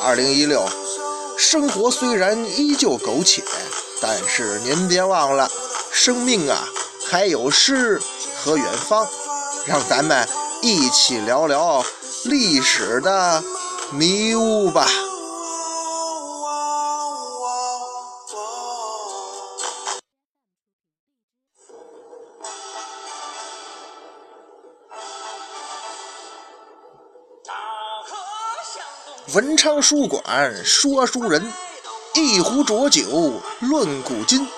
二零一六，生活虽然依旧苟且，但是您别忘了，生命啊还有诗和远方。让咱们一起聊聊历史的迷雾吧。文昌书馆说书人，一壶浊酒论古今，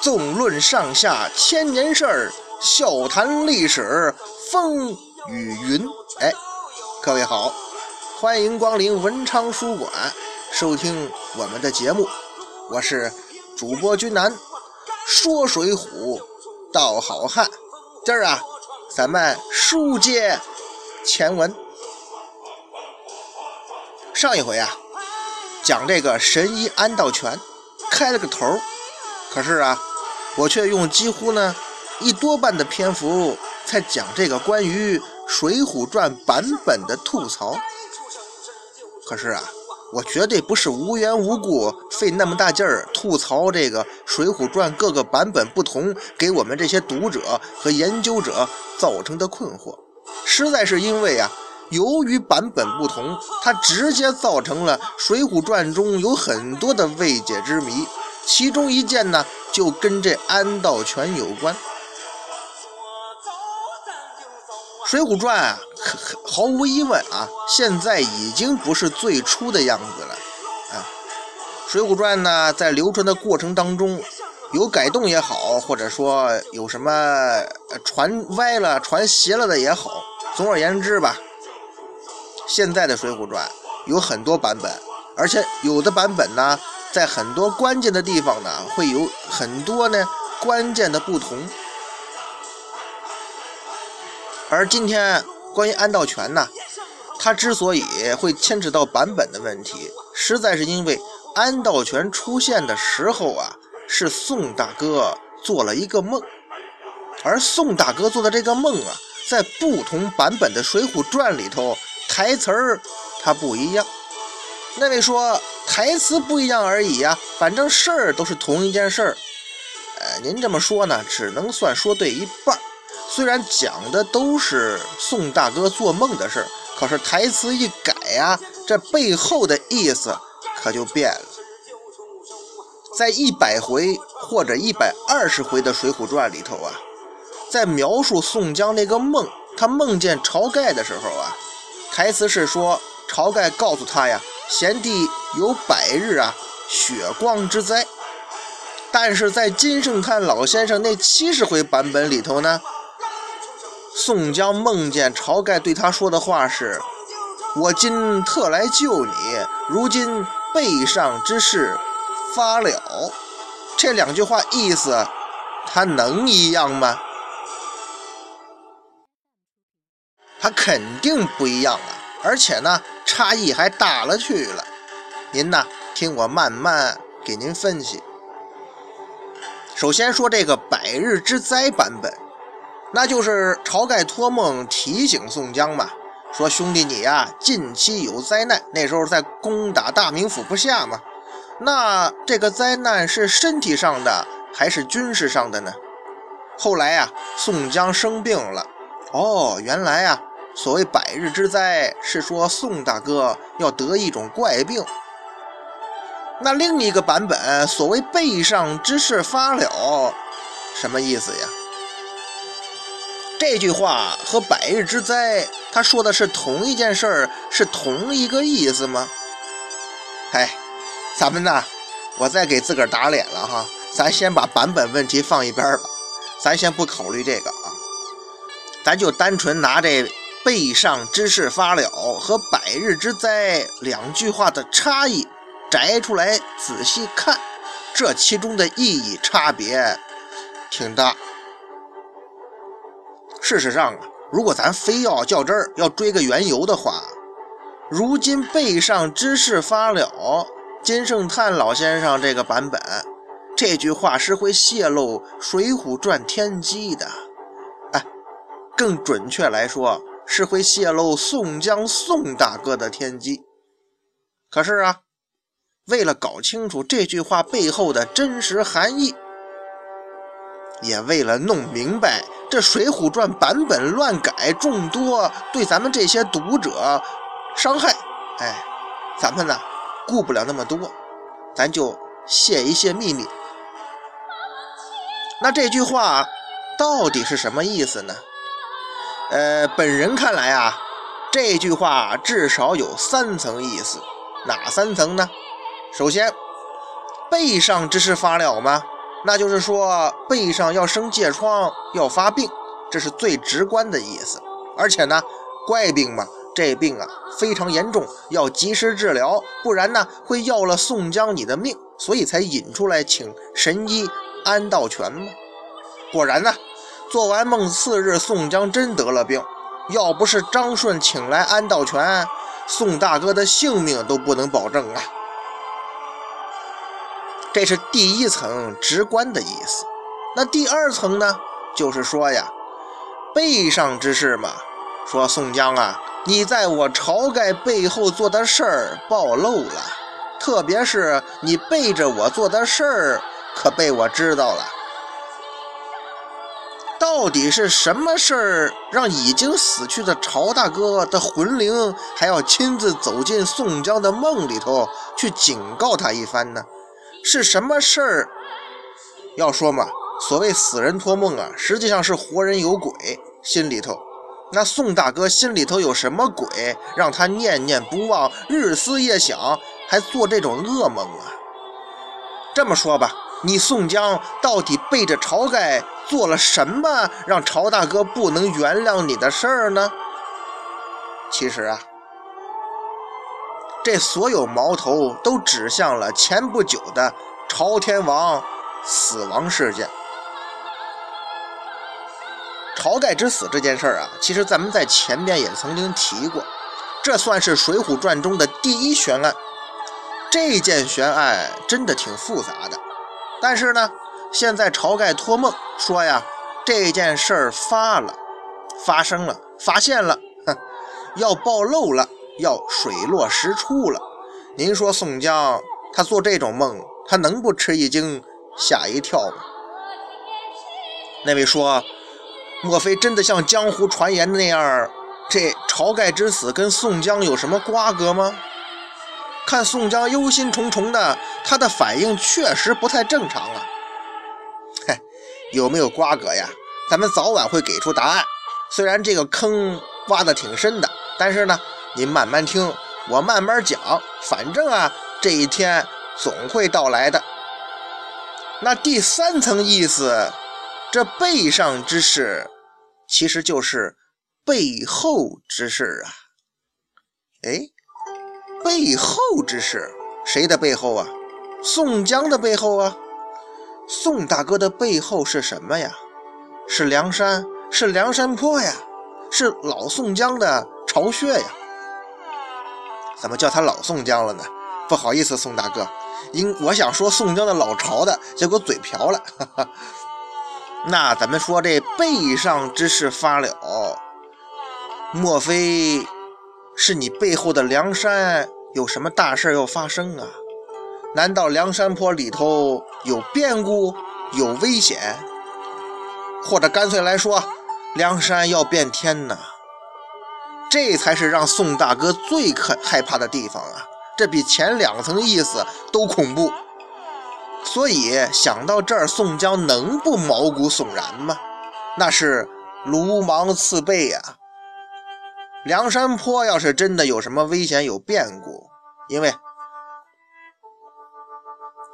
纵论上下千年事儿，笑谈历史风雨云。哎，各位好，欢迎光临文昌书馆，收听我们的节目。我是主播君南，说水浒道好汉。今儿啊，咱们书接前文。上一回啊，讲这个神医安道全开了个头可是啊，我却用几乎呢一多半的篇幅在讲这个关于《水浒传》版本的吐槽。可是啊，我绝对不是无缘无故费那么大劲儿吐槽这个《水浒传》各个版本不同，给我们这些读者和研究者造成的困惑，实在是因为啊。由于版本不同，它直接造成了《水浒传》中有很多的未解之谜。其中一件呢，就跟这安道全有关。《水浒传》啊，毫无疑问啊，现在已经不是最初的样子了啊。《水浒传》呢，在流传的过程当中，有改动也好，或者说有什么传歪了、传邪了的也好，总而言之吧。现在的《水浒传》有很多版本，而且有的版本呢，在很多关键的地方呢，会有很多呢关键的不同。而今天关于安道全呢，他之所以会牵扯到版本的问题，实在是因为安道全出现的时候啊，是宋大哥做了一个梦，而宋大哥做的这个梦啊，在不同版本的《水浒传》里头。台词儿它不一样，那位说台词不一样而已呀，反正事儿都是同一件事儿。呃，您这么说呢，只能算说对一半。虽然讲的都是宋大哥做梦的事儿，可是台词一改呀，这背后的意思可就变了。在一百回或者一百二十回的《水浒传》里头啊，在描述宋江那个梦，他梦见晁盖的时候啊。台词是说，晁盖告诉他呀，贤弟有百日啊血光之灾。但是在金圣叹老先生那七十回版本里头呢，宋江梦见晁盖对他说的话是：“我今特来救你，如今背上之事发了。”这两句话意思，他能一样吗？它肯定不一样啊，而且呢，差异还大了去了。您呢，听我慢慢给您分析。首先说这个百日之灾版本，那就是晁盖托梦提醒宋江嘛，说兄弟你呀，近期有灾难。那时候在攻打大名府不下嘛，那这个灾难是身体上的还是军事上的呢？后来呀，宋江生病了，哦，原来啊。所谓百日之灾，是说宋大哥要得一种怪病。那另一个版本，所谓背上之事发了，什么意思呀？这句话和百日之灾，他说的是同一件事儿，是同一个意思吗？哎，咱们呢，我再给自个儿打脸了哈，咱先把版本问题放一边吧，咱先不考虑这个啊，咱就单纯拿这。背上之事发了和百日之灾两句话的差异摘出来仔细看，这其中的意义差别挺大。事实上啊，如果咱非要较真儿，要追个缘由的话，如今背上之事发了，金圣叹老先生这个版本，这句话是会泄露《水浒传》天机的。哎，更准确来说，是会泄露宋江宋大哥的天机。可是啊，为了搞清楚这句话背后的真实含义，也为了弄明白。这《水浒传》版本乱改众多，对咱们这些读者伤害。哎，咱们呢顾不了那么多，咱就泄一泄秘密。那这句话到底是什么意思呢？呃，本人看来啊，这句话至少有三层意思。哪三层呢？首先，背上之事发了吗？那就是说背上要生疥疮，要发病，这是最直观的意思。而且呢，怪病嘛，这病啊非常严重，要及时治疗，不然呢会要了宋江你的命，所以才引出来请神医安道全嘛。果然呢，做完梦次日，宋江真得了病，要不是张顺请来安道全，宋大哥的性命都不能保证啊。这是第一层直观的意思，那第二层呢？就是说呀，背上之事嘛。说宋江啊，你在我晁盖背后做的事儿暴露了，特别是你背着我做的事儿，可被我知道了。到底是什么事儿，让已经死去的晁大哥的魂灵还要亲自走进宋江的梦里头去警告他一番呢？是什么事儿？要说嘛，所谓死人托梦啊，实际上是活人有鬼心里头。那宋大哥心里头有什么鬼，让他念念不忘，日思夜想，还做这种噩梦啊？这么说吧，你宋江到底背着晁盖做了什么，让晁大哥不能原谅你的事儿呢？其实啊。这所有矛头都指向了前不久的朝天王死亡事件。晁盖之死这件事儿啊，其实咱们在前边也曾经提过，这算是《水浒传》中的第一悬案。这件悬案真的挺复杂的，但是呢，现在晁盖托梦说呀，这件事儿发了，发生了，发现了，哼，要暴露了。要水落石出了，您说宋江他做这种梦，他能不吃一惊、吓一跳吗？那位说，莫非真的像江湖传言的那样，这晁盖之死跟宋江有什么瓜葛吗？看宋江忧心忡忡的，他的反应确实不太正常啊。有没有瓜葛呀？咱们早晚会给出答案。虽然这个坑挖的挺深的，但是呢。您慢慢听，我慢慢讲。反正啊，这一天总会到来的。那第三层意思，这背上之事，其实就是背后之事啊。哎，背后之事，谁的背后啊？宋江的背后啊。宋大哥的背后是什么呀？是梁山，是梁山坡呀，是老宋江的巢穴呀。怎么叫他老宋江了呢？不好意思，宋大哥，因我想说宋江的老巢的，结果嘴瓢了。那咱们说这背上之事发了，莫非是你背后的梁山有什么大事要发生啊？难道梁山坡里头有变故、有危险，或者干脆来说，梁山要变天呢？这才是让宋大哥最可害怕的地方啊！这比前两层意思都恐怖。所以想到这儿，宋江能不毛骨悚然吗？那是卢芒刺背呀！梁山坡要是真的有什么危险、有变故，因为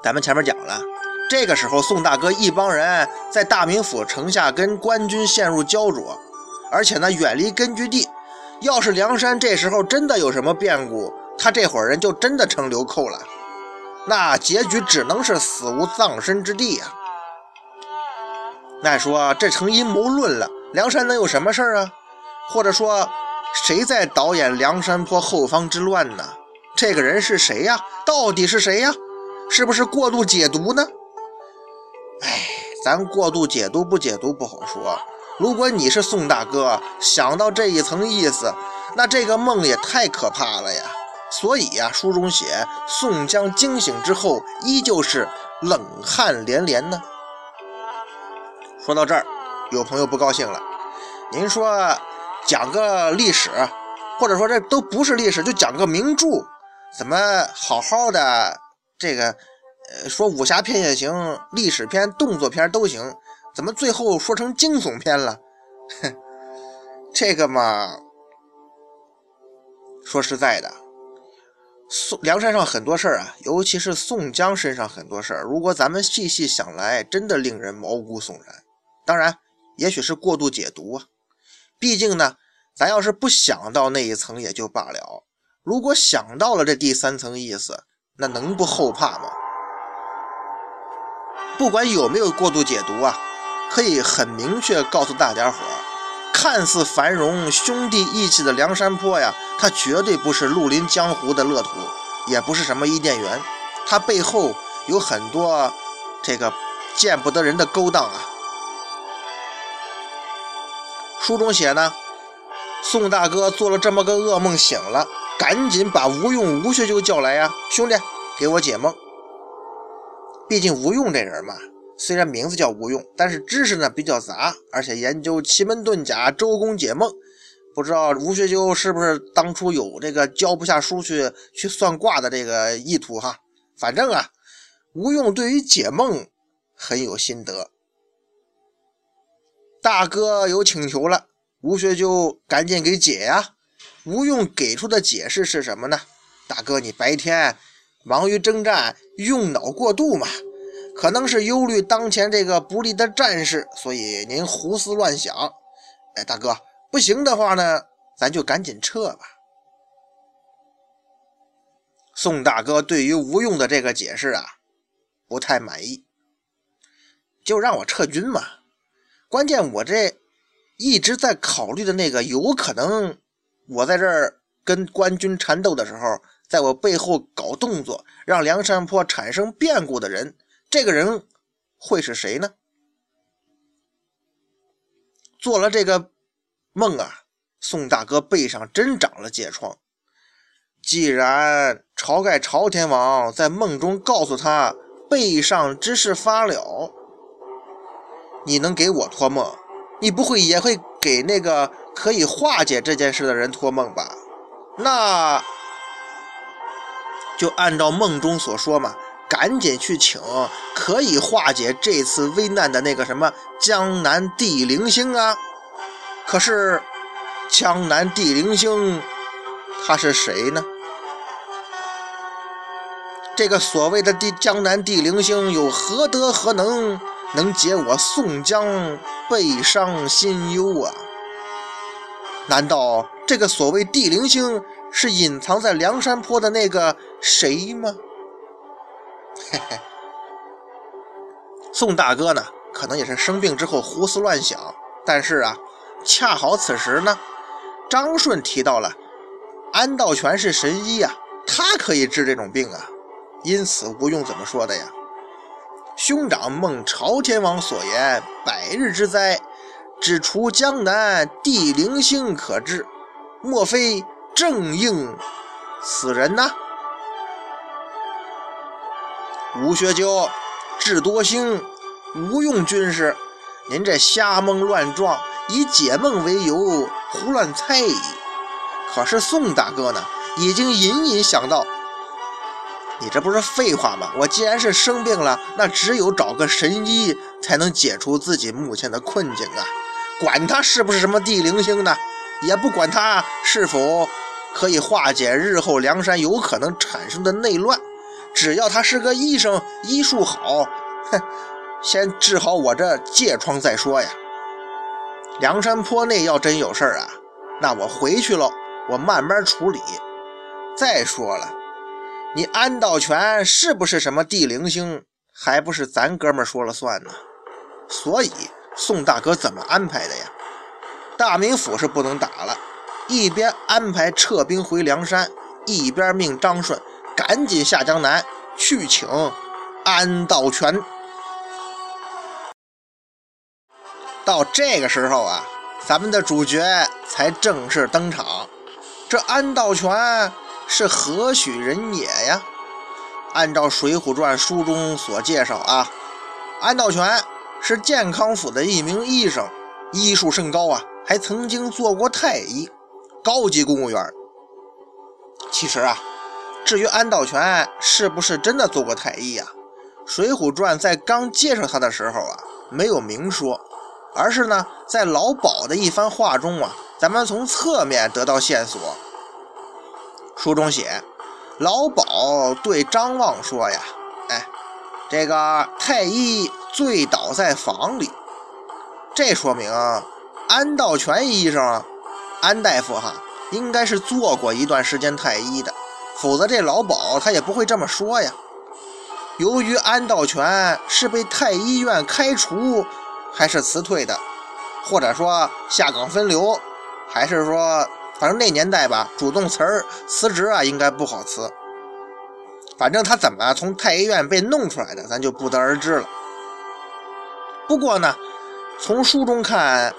咱们前面讲了，这个时候宋大哥一帮人在大名府城下跟官军陷入焦灼，而且呢远离根据地。要是梁山这时候真的有什么变故，他这伙人就真的成流寇了，那结局只能是死无葬身之地呀。那说这成阴谋论了，梁山能有什么事儿啊？或者说，谁在导演梁山坡后方之乱呢？这个人是谁呀？到底是谁呀？是不是过度解读呢？哎，咱过度解读不解读不好说。如果你是宋大哥，想到这一层意思，那这个梦也太可怕了呀。所以呀，书中写宋江惊醒之后，依旧是冷汗连连呢。说到这儿，有朋友不高兴了。您说讲个历史，或者说这都不是历史，就讲个名著，怎么好好的这个呃说武侠片也行，历史片、动作片都行，怎么最后说成惊悚片了？哼，这个嘛，说实在的，宋梁山上很多事儿啊，尤其是宋江身上很多事儿，如果咱们细细想来，真的令人毛骨悚然。当然，也许是过度解读啊。毕竟呢，咱要是不想到那一层也就罢了，如果想到了这第三层意思，那能不后怕吗？不管有没有过度解读啊，可以很明确告诉大家伙儿，看似繁荣、兄弟义气的梁山坡呀，它绝对不是绿林江湖的乐土，也不是什么伊甸园，它背后有很多这个见不得人的勾当啊。书中写呢，宋大哥做了这么个噩梦，醒了，赶紧把吴用、吴学究叫来呀，兄弟，给我解梦。毕竟吴用这人嘛，虽然名字叫吴用，但是知识呢比较杂，而且研究奇门遁甲、周公解梦。不知道吴学究是不是当初有这个教不下书去去算卦的这个意图哈？反正啊，吴用对于解梦很有心得。大哥有请求了，吴学究赶紧给解呀。吴用给出的解释是什么呢？大哥，你白天忙于征战，用脑过度嘛，可能是忧虑当前这个不利的战事，所以您胡思乱想。哎，大哥，不行的话呢，咱就赶紧撤吧。宋大哥对于吴用的这个解释啊，不太满意，就让我撤军嘛。关键我这一直在考虑的那个，有可能我在这儿跟官军缠斗的时候，在我背后搞动作，让梁山坡产生变故的人，这个人会是谁呢？做了这个梦啊，宋大哥背上真长了疥疮。既然晁盖朝天王在梦中告诉他背上之事发了。你能给我托梦，你不会也会给那个可以化解这件事的人托梦吧？那就按照梦中所说嘛，赶紧去请可以化解这次危难的那个什么江南地灵星啊！可是江南地灵星他是谁呢？这个所谓的地江南地灵星有何德何能？能解我宋江背伤心忧啊？难道这个所谓地灵星是隐藏在梁山坡的那个谁吗？嘿嘿，宋大哥呢，可能也是生病之后胡思乱想。但是啊，恰好此时呢，张顺提到了安道全是神医啊，他可以治这种病啊。因此，吴用怎么说的呀？兄长梦朝天王所言，百日之灾，只除江南地灵星可治，莫非正应此人呐？吴学究、智多星、吴用军师，您这瞎蒙乱撞，以解梦为由胡乱猜疑。可是宋大哥呢，已经隐隐想到。你这不是废话吗？我既然是生病了，那只有找个神医才能解除自己目前的困境啊！管他是不是什么地灵星呢，也不管他是否可以化解日后梁山有可能产生的内乱，只要他是个医生，医术好，哼，先治好我这疥疮再说呀！梁山坡内要真有事儿啊，那我回去喽，我慢慢处理。再说了，你安道全是不是什么地灵星，还不是咱哥们说了算呢？所以宋大哥怎么安排的呀？大名府是不能打了，一边安排撤兵回梁山，一边命张顺赶紧下江南去请安道全。到这个时候啊，咱们的主角才正式登场。这安道全是何许人也呀？按照《水浒传》书中所介绍啊，安道全是健康府的一名医生，医术甚高啊，还曾经做过太医，高级公务员。其实啊，至于安道全是不是真的做过太医呀，《水浒传》在刚介绍他的时候啊，没有明说。而是呢，在老鸨的一番话中啊，咱们从侧面得到线索。书中写，老鸨对张望说呀：“哎，这个太医醉倒在房里，这说明安道全医生，安大夫哈，应该是做过一段时间太医的，否则这老鸨他也不会这么说呀。由于安道全是被太医院开除。”还是辞退的，或者说下岗分流，还是说，反正那年代吧，主动辞儿辞职啊，应该不好辞。反正他怎么从太医院被弄出来的，咱就不得而知了。不过呢，从书中看，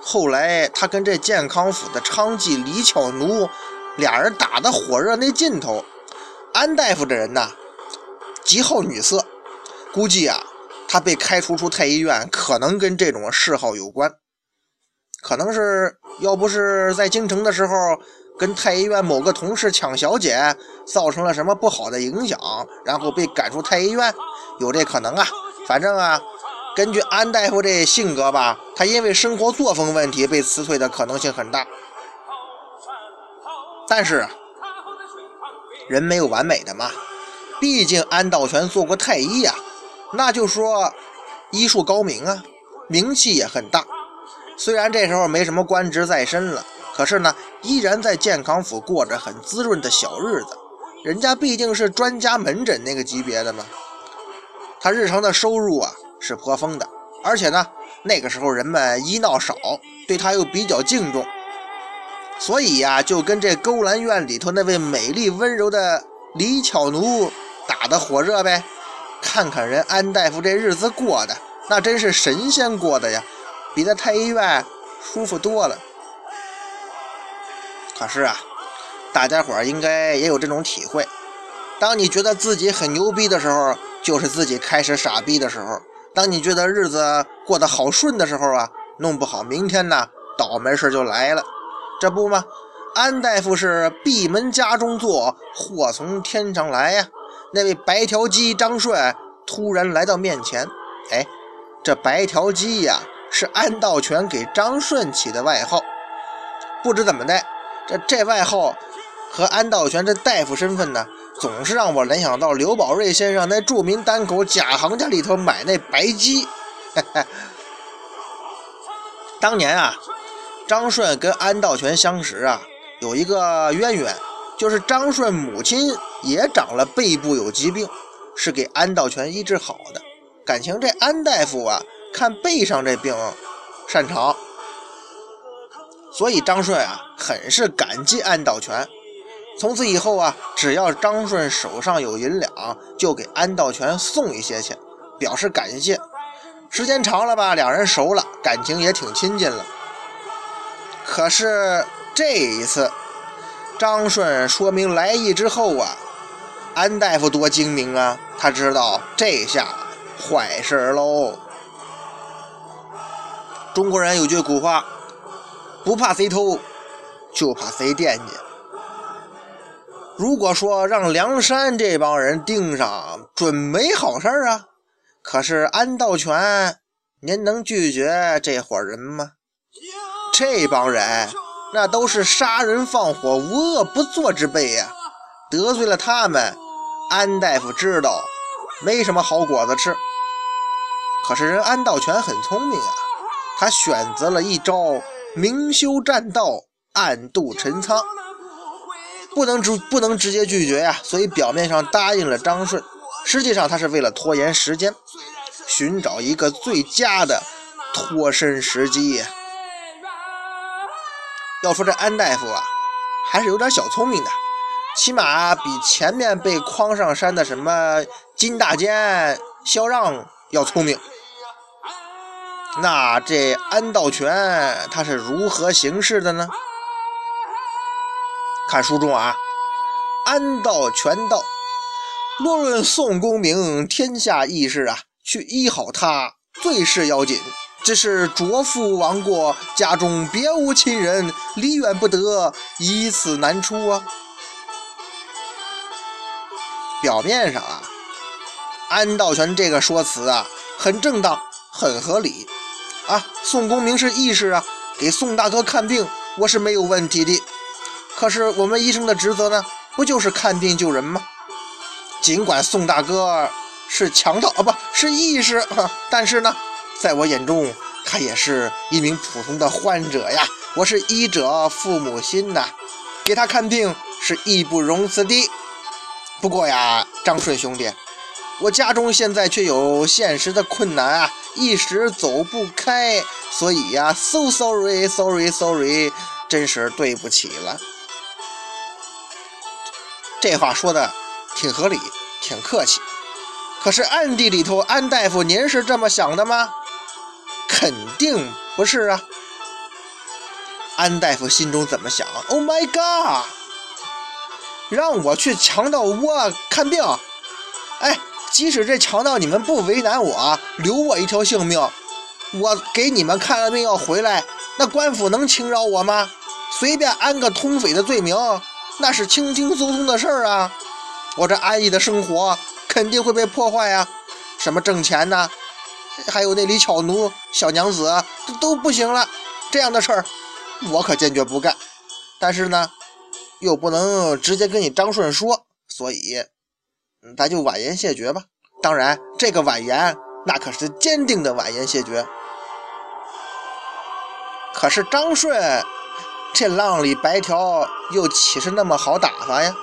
后来他跟这健康府的娼妓李巧奴俩人打的火热那劲头，安大夫这人呐，极好女色，估计啊。他被开除出太医院，可能跟这种嗜好有关，可能是要不是在京城的时候跟太医院某个同事抢小姐，造成了什么不好的影响，然后被赶出太医院，有这可能啊。反正啊，根据安大夫这性格吧，他因为生活作风问题被辞退的可能性很大。但是人没有完美的嘛，毕竟安道全做过太医呀。那就说医术高明啊，名气也很大。虽然这时候没什么官职在身了，可是呢，依然在健康府过着很滋润的小日子。人家毕竟是专家门诊那个级别的嘛，他日常的收入啊是颇丰的。而且呢，那个时候人们医闹少，对他又比较敬重，所以呀，就跟这勾栏院里头那位美丽温柔的李巧奴打得火热呗。看看人安大夫这日子过的，那真是神仙过的呀，比在太医院舒服多了。可是啊，大家伙应该也有这种体会：当你觉得自己很牛逼的时候，就是自己开始傻逼的时候；当你觉得日子过得好顺的时候啊，弄不好明天呢，倒霉事就来了。这不吗？安大夫是闭门家中坐，祸从天上来呀。那位白条鸡张顺突然来到面前，哎，这白条鸡呀是安道全给张顺起的外号，不知怎么的，这这外号和安道全这大夫身份呢，总是让我联想到刘宝瑞先生那著名单口《假行家》里头买那白鸡。当年啊，张顺跟安道全相识啊，有一个渊源。就是张顺母亲也长了背部有疾病，是给安道全医治好的。感情这安大夫啊，看背上这病擅长，所以张顺啊很是感激安道全。从此以后啊，只要张顺手上有银两，就给安道全送一些钱，表示感谢。时间长了吧，两人熟了，感情也挺亲近了。可是这一次。张顺说明来意之后啊，安大夫多精明啊，他知道这下坏事喽。中国人有句古话，不怕贼偷，就怕贼惦记。如果说让梁山这帮人盯上，准没好事儿啊。可是安道全，您能拒绝这伙人吗？这帮人。那都是杀人放火、无恶不作之辈呀！得罪了他们，安大夫知道没什么好果子吃。可是人安道全很聪明啊，他选择了一招明修栈道、暗度陈仓，不能直不能直接拒绝呀，所以表面上答应了张顺，实际上他是为了拖延时间，寻找一个最佳的脱身时机。要说这安大夫啊，还是有点小聪明的，起码比前面被诓上山的什么金大坚、萧让要聪明。那这安道全他是如何行事的呢？看书中啊，安道全道：“若论宋公明天下义士啊，去医好他最是要紧。这是卓父亡过，家中别无亲人，离远不得，以此难出啊。”表面上啊，安道全这个说辞啊，很正当，很合理。啊，宋公明是义士啊，给宋大哥看病，我是没有问题的。可是我们医生的职责呢，不就是看病救人吗？尽管宋大哥是强盗啊，不是义士，但是呢，在我眼中，他也是一名普通的患者呀。我是医者父母心呐，给他看病是义不容辞的。不过呀，张顺兄弟，我家中现在却有现实的困难啊。一时走不开，所以呀，so sorry，sorry，sorry，真是对不起了。这话说的挺合理，挺客气。可是暗地里头，安大夫，您是这么想的吗？肯定不是啊。安大夫心中怎么想？Oh my god！让我去强盗窝看病？哎。即使这强盗你们不为难我，留我一条性命，我给你们看了病要回来，那官府能轻饶我吗？随便安个通匪的罪名，那是轻轻松松的事儿啊！我这安逸的生活肯定会被破坏啊！什么挣钱呐？还有那李巧奴、小娘子，这都不行了。这样的事儿，我可坚决不干。但是呢，又不能直接跟你张顺说，所以。咱就婉言谢绝吧。当然，这个婉言那可是坚定的婉言谢绝。可是张顺这浪里白条又岂是那么好打发呀？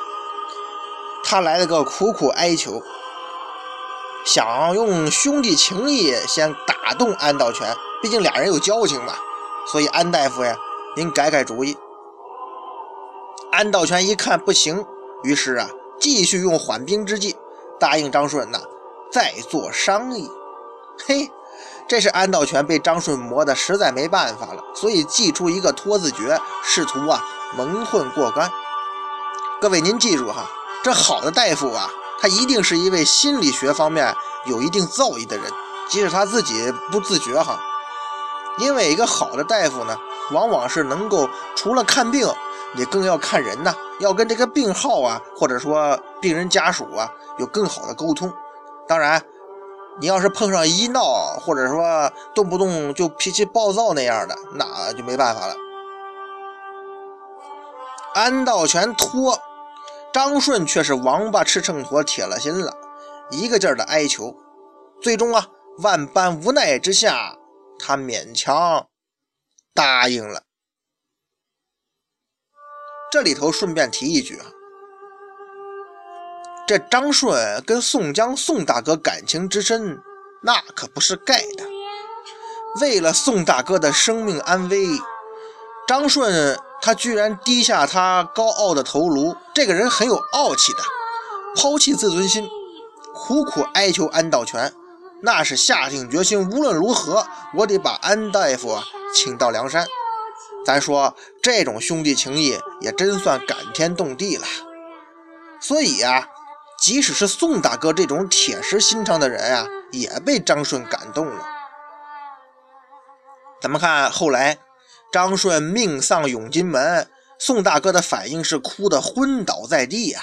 他来了个苦苦哀求，想用兄弟情谊先打动安道全，毕竟俩人有交情嘛。所以安大夫呀，您改改主意。安道全一看不行，于是啊。继续用缓兵之计，答应张顺呐，再做商议。嘿，这是安道全被张顺磨得实在没办法了，所以祭出一个拖字诀，试图啊蒙混过关。各位您记住哈，这好的大夫啊，他一定是一位心理学方面有一定造诣的人，即使他自己不自觉哈。因为一个好的大夫呢，往往是能够除了看病。也更要看人呐，要跟这个病号啊，或者说病人家属啊，有更好的沟通。当然，你要是碰上医闹，或者说动不动就脾气暴躁那样的，那就没办法了。安道全拖，张顺却是王八吃秤砣，铁了心了，一个劲儿的哀求。最终啊，万般无奈之下，他勉强答应了。这里头顺便提一句啊，这张顺跟宋江宋大哥感情之深，那可不是盖的。为了宋大哥的生命安危，张顺他居然低下他高傲的头颅。这个人很有傲气的，抛弃自尊心，苦苦哀求安道全，那是下定决心，无论如何，我得把安大夫请到梁山。咱说这种兄弟情谊也真算感天动地了。所以呀，即使是宋大哥这种铁石心肠的人啊，也被张顺感动了。咱们看后来，张顺命丧永金门，宋大哥的反应是哭得昏倒在地呀。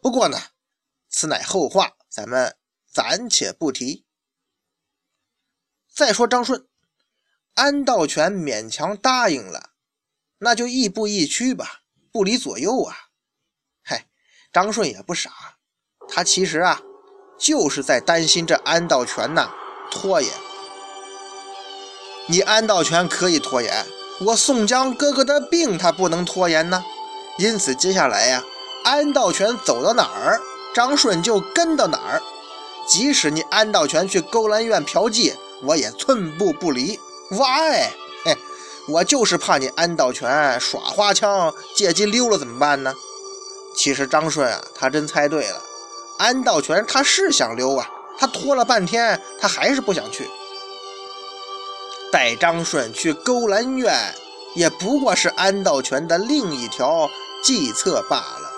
不过呢，此乃后话，咱们暂且不提。再说张顺。安道全勉强答应了，那就亦步亦趋吧，不离左右啊！嗨，张顺也不傻，他其实啊，就是在担心这安道全呐拖延。你安道全可以拖延，我宋江哥哥的病他不能拖延呢。因此，接下来呀，安道全走到哪儿，张顺就跟到哪儿。即使你安道全去勾栏院嫖妓，我也寸步不离。Why？嘿，我就是怕你安道全耍花枪，借机溜了怎么办呢？其实张顺啊，他真猜对了，安道全他是想溜啊，他拖了半天，他还是不想去。带张顺去勾栏院，也不过是安道全的另一条计策罢了。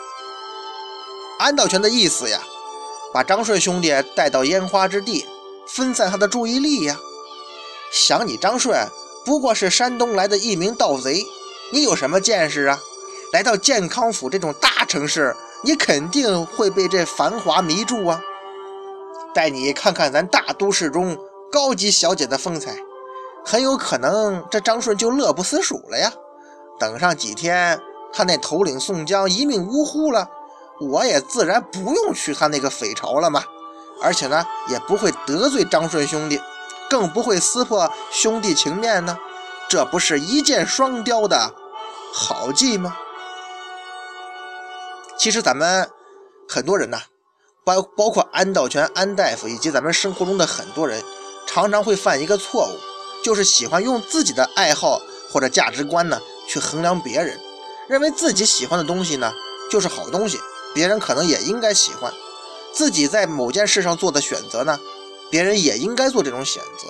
安道全的意思呀。把张顺兄弟带到烟花之地，分散他的注意力呀。想你张顺不过是山东来的一名盗贼，你有什么见识啊？来到健康府这种大城市，你肯定会被这繁华迷住啊。带你看看咱大都市中高级小姐的风采，很有可能这张顺就乐不思蜀了呀。等上几天，他那头领宋江一命呜呼了。我也自然不用去他那个匪巢了嘛，而且呢，也不会得罪张顺兄弟，更不会撕破兄弟情面呢，这不是一箭双雕的好计吗？其实咱们很多人呢，包包括安道全、安大夫以及咱们生活中的很多人，常常会犯一个错误，就是喜欢用自己的爱好或者价值观呢去衡量别人，认为自己喜欢的东西呢就是好东西。别人可能也应该喜欢自己在某件事上做的选择呢，别人也应该做这种选择。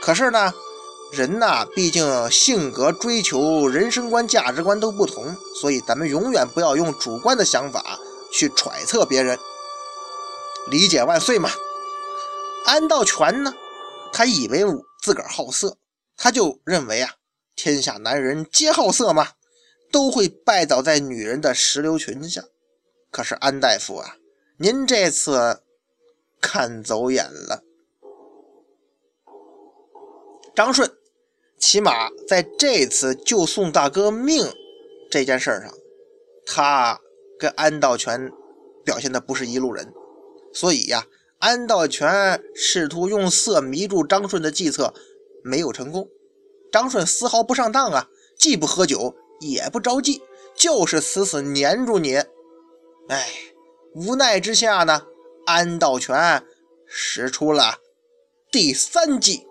可是呢，人呐，毕竟性格、追求、人生观、价值观都不同，所以咱们永远不要用主观的想法去揣测别人。理解万岁嘛！安道全呢，他以为自个儿好色，他就认为啊，天下男人皆好色嘛。都会拜倒在女人的石榴裙下，可是安大夫啊，您这次看走眼了。张顺起码在这次救宋大哥命这件事上，他跟安道全表现的不是一路人，所以呀，安道全试图用色迷住张顺的计策没有成功，张顺丝毫不上当啊，既不喝酒。也不着急，就是死死粘住你。哎，无奈之下呢，安道全使出了第三计。